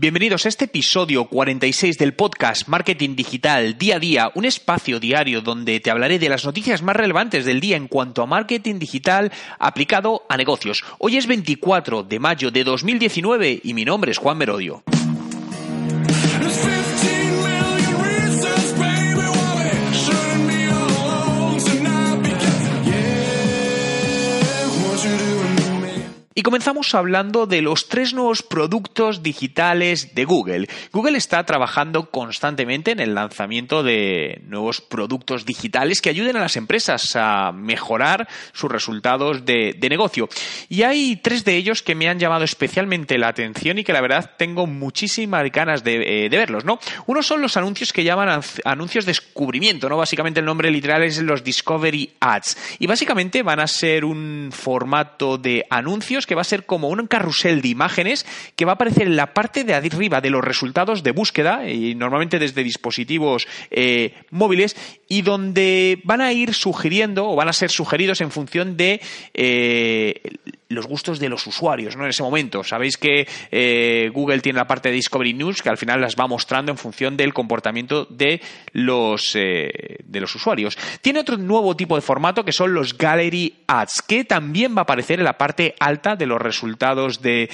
Bienvenidos a este episodio 46 del podcast Marketing Digital Día a Día, un espacio diario donde te hablaré de las noticias más relevantes del día en cuanto a marketing digital aplicado a negocios. Hoy es 24 de mayo de 2019 y mi nombre es Juan Merodio. Y comenzamos hablando de los tres nuevos productos digitales de Google. Google está trabajando constantemente en el lanzamiento de nuevos productos digitales que ayuden a las empresas a mejorar sus resultados de, negocio. Y hay tres de ellos que me han llamado especialmente la atención y que la verdad tengo muchísimas ganas de, eh, verlos, ¿no? Uno son los anuncios que llaman anuncios de descubrimiento, ¿no? Básicamente el nombre literal es los Discovery Ads. Y básicamente van a ser un formato de anuncios que va a ser como un carrusel de imágenes que va a aparecer en la parte de arriba de los resultados de búsqueda, y normalmente desde dispositivos eh, móviles, y donde van a ir sugiriendo o van a ser sugeridos en función de eh, los gustos de los usuarios, ¿no? En ese momento. Sabéis que eh, Google tiene la parte de Discovery News que al final las va mostrando en función del comportamiento de los, eh, de los usuarios. Tiene otro nuevo tipo de formato que son los Gallery Ads, que también va a aparecer en la parte alta de los resultados de,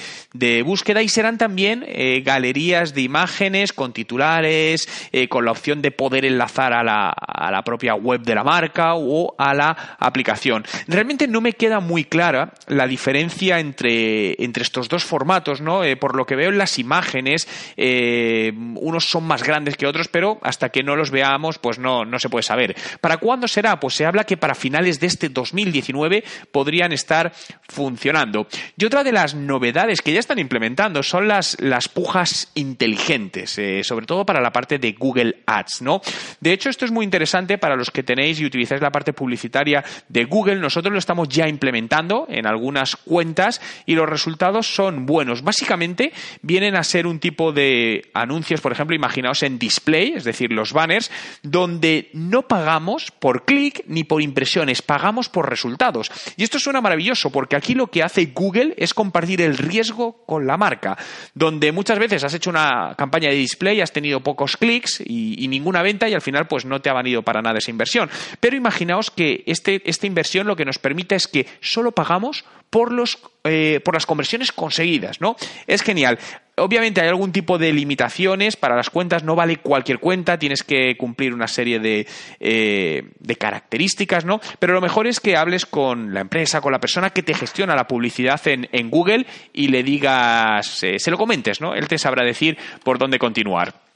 búsqueda y serán también eh, galerías de imágenes con titulares, con la opción de poder enlazar a la, a la propia web de la marca o a la aplicación. Realmente no me queda muy clara la diferencia diferencia entre, entre estos dos formatos, ¿no? Eh, por lo que veo en las imágenes, eh, unos son más grandes que otros, pero hasta que no los veamos, pues no, no se puede saber. ¿Para cuándo será? Pues se habla que para finales de este 2019 podrían estar funcionando. Y otra de las novedades que ya están implementando son las, las pujas inteligentes, eh, sobre todo para la parte de Google Ads, ¿no? De hecho, esto es muy interesante para los que tenéis y utilizáis la parte publicitaria de Google. Nosotros lo estamos ya implementando en algunas cuentas y los resultados son buenos. Básicamente vienen a ser un tipo de anuncios, por ejemplo, imaginaos en display, es decir, los banners, donde no pagamos por clic ni por impresiones, pagamos por resultados. Y esto suena maravilloso porque aquí lo que hace Google es compartir el riesgo con la marca, donde muchas veces has hecho una campaña de display, has tenido pocos clics y, ninguna venta y al final pues no te ha valido para nada esa inversión. Pero imaginaos que este, esta inversión lo que nos permite es que solo pagamos por, los, eh, por las conversiones conseguidas, ¿no? Es genial. Obviamente hay algún tipo de limitaciones para las cuentas, no vale cualquier cuenta, tienes que cumplir una serie de, eh, de características, ¿no? Pero lo mejor es que hables con la empresa, con la persona que te gestiona la publicidad en, en Google y le digas, eh, se lo comentes, ¿no? Él te sabrá decir por dónde continuar.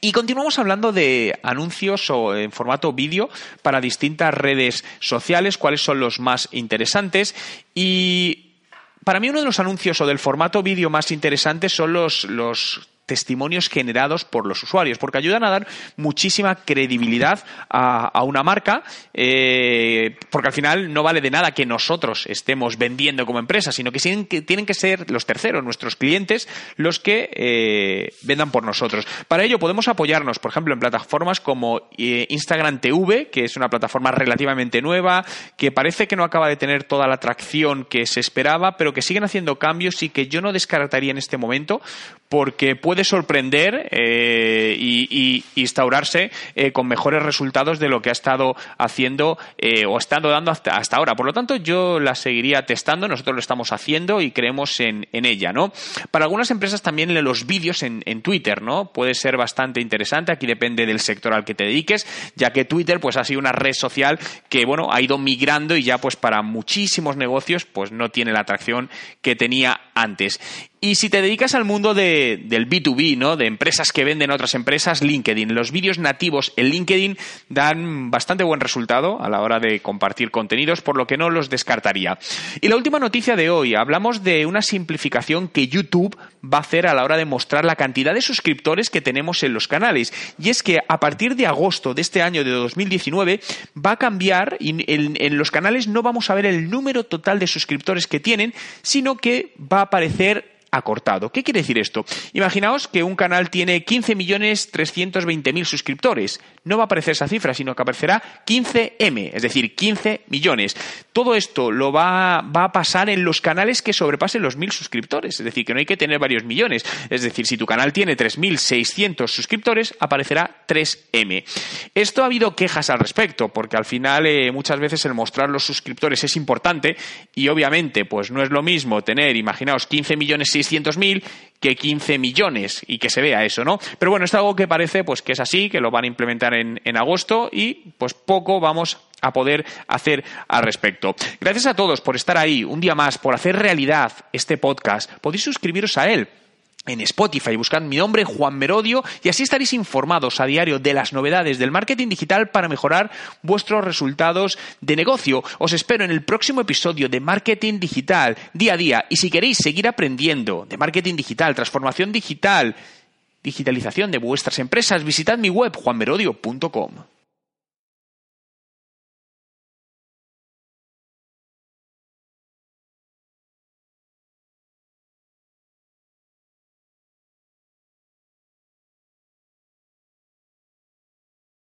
Y continuamos hablando de anuncios o en formato vídeo para distintas redes sociales, cuáles son los más interesantes. Y para mí uno de los anuncios o del formato vídeo más interesantes son los, los testimonios generados por los usuarios, porque ayudan a dar muchísima credibilidad a, una marca, eh, porque al final no vale de nada que nosotros estemos vendiendo como empresa, sino que tienen que, ser los terceros, nuestros clientes, los que eh, vendan por nosotros. Para ello podemos apoyarnos, por ejemplo, en plataformas como eh, Instagram TV, que es una plataforma relativamente nueva, que parece que no acaba de tener toda la atracción que se esperaba, pero que siguen haciendo cambios y que yo no descartaría en este momento, porque puede sorprender eh, y, instaurarse eh, con mejores resultados de lo que ha estado haciendo eh, o estando dando hasta, hasta, ahora. Por lo tanto, yo la seguiría testando, nosotros lo estamos haciendo y creemos en, ella, ¿no? Para algunas empresas también los vídeos en, en, Twitter, ¿no? Puede ser bastante interesante, aquí depende del sector al que te dediques, ya que Twitter pues ha sido una red social que, bueno, ha ido migrando y ya pues para muchísimos negocios pues no tiene la atracción que tenía antes. Y si te dedicas al mundo de, del B2B, ¿no? De empresas que venden a otras empresas, LinkedIn. Los vídeos nativos en LinkedIn dan bastante buen resultado a la hora de compartir contenidos, por lo que no los descartaría. Y la última noticia de hoy, hablamos de una simplificación que YouTube va a hacer a la hora de mostrar la cantidad de suscriptores que tenemos en los canales. Y es que a partir de agosto de este año de 2019 va a cambiar y en, en los canales no vamos a ver el número total de suscriptores que tienen, sino que va a aparecer acortado. ¿Qué quiere decir esto? Imaginaos que un canal tiene 15.320.000 suscriptores. No va a aparecer esa cifra, sino que aparecerá 15M, es decir, 15 millones. Todo esto lo va, a pasar en los canales que sobrepasen los 1.000 suscriptores, es decir, que no hay que tener varios millones. Es decir, si tu canal tiene 3.600 suscriptores, aparecerá 3M. Esto ha habido quejas al respecto, porque al final eh, muchas veces el mostrar los suscriptores es importante y obviamente pues no es lo mismo tener, imaginaos, 15 millones 600 mil que 15 millones y que se vea eso, ¿no? Pero bueno, es algo que parece pues que es así, que lo van a implementar en, en agosto y pues poco vamos a poder hacer al respecto. Gracias a todos por estar ahí un día más, por hacer realidad este podcast. Podéis suscribiros a él en Spotify, buscad mi nombre, Juan Merodio, y así estaréis informados a diario de las novedades del marketing digital para mejorar vuestros resultados de negocio. Os espero en el próximo episodio de Marketing Digital, día a día, y si queréis seguir aprendiendo de marketing digital, transformación digital, digitalización de vuestras empresas, visitad mi web juanmerodio.com.